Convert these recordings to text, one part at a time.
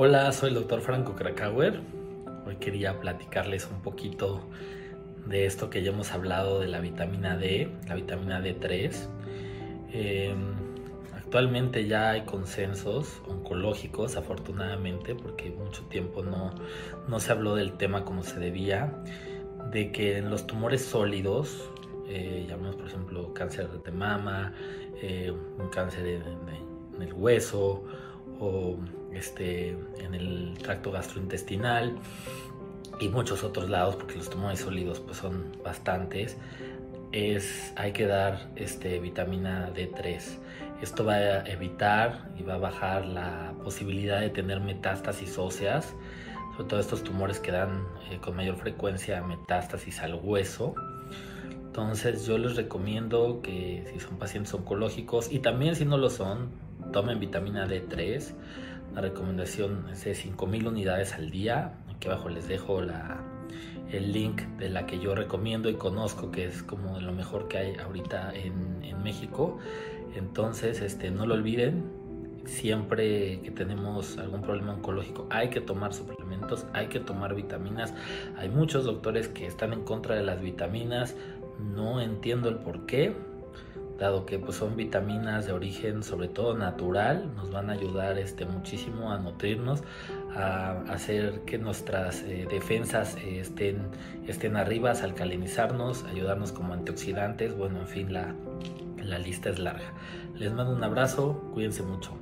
Hola, soy el doctor Franco Krakauer. Hoy quería platicarles un poquito de esto que ya hemos hablado de la vitamina D, la vitamina D3. Em, actualmente ya hay consensos oncológicos, afortunadamente, porque mucho tiempo no, no se habló del tema como se debía, de que en los tumores sólidos, eh, llamamos por ejemplo cáncer de mama, eh, un cáncer en el hueso, o este, en el tracto gastrointestinal y muchos otros lados, porque los tumores sólidos pues, son bastantes, es, hay que dar este, vitamina D3. Esto va a evitar y va a bajar la posibilidad de tener metástasis óseas, sobre todo estos tumores que dan eh, con mayor frecuencia metástasis al hueso. Entonces yo les recomiendo que si son pacientes oncológicos y también si no lo son, tomen vitamina D3. La recomendación es de 5000 unidades al día. Aquí abajo les dejo la, el link de la que yo recomiendo y conozco, que es como lo mejor que hay ahorita en, en México. Entonces, este, no lo olviden. Siempre que tenemos algún problema oncológico hay que tomar suplementos, hay que tomar vitaminas. Hay muchos doctores que están en contra de las vitaminas. No entiendo el por qué dado que pues, son vitaminas de origen sobre todo natural, nos van a ayudar este, muchísimo a nutrirnos, a hacer que nuestras eh, defensas eh, estén, estén arriba, alcalinizarnos, ayudarnos como antioxidantes, bueno, en fin, la, la lista es larga. Les mando un abrazo, cuídense mucho.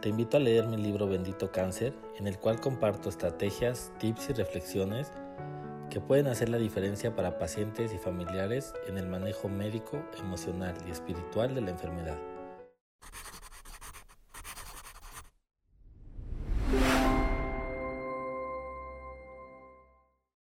Te invito a leer mi libro Bendito Cáncer, en el cual comparto estrategias, tips y reflexiones que pueden hacer la diferencia para pacientes y familiares en el manejo médico, emocional y espiritual de la enfermedad.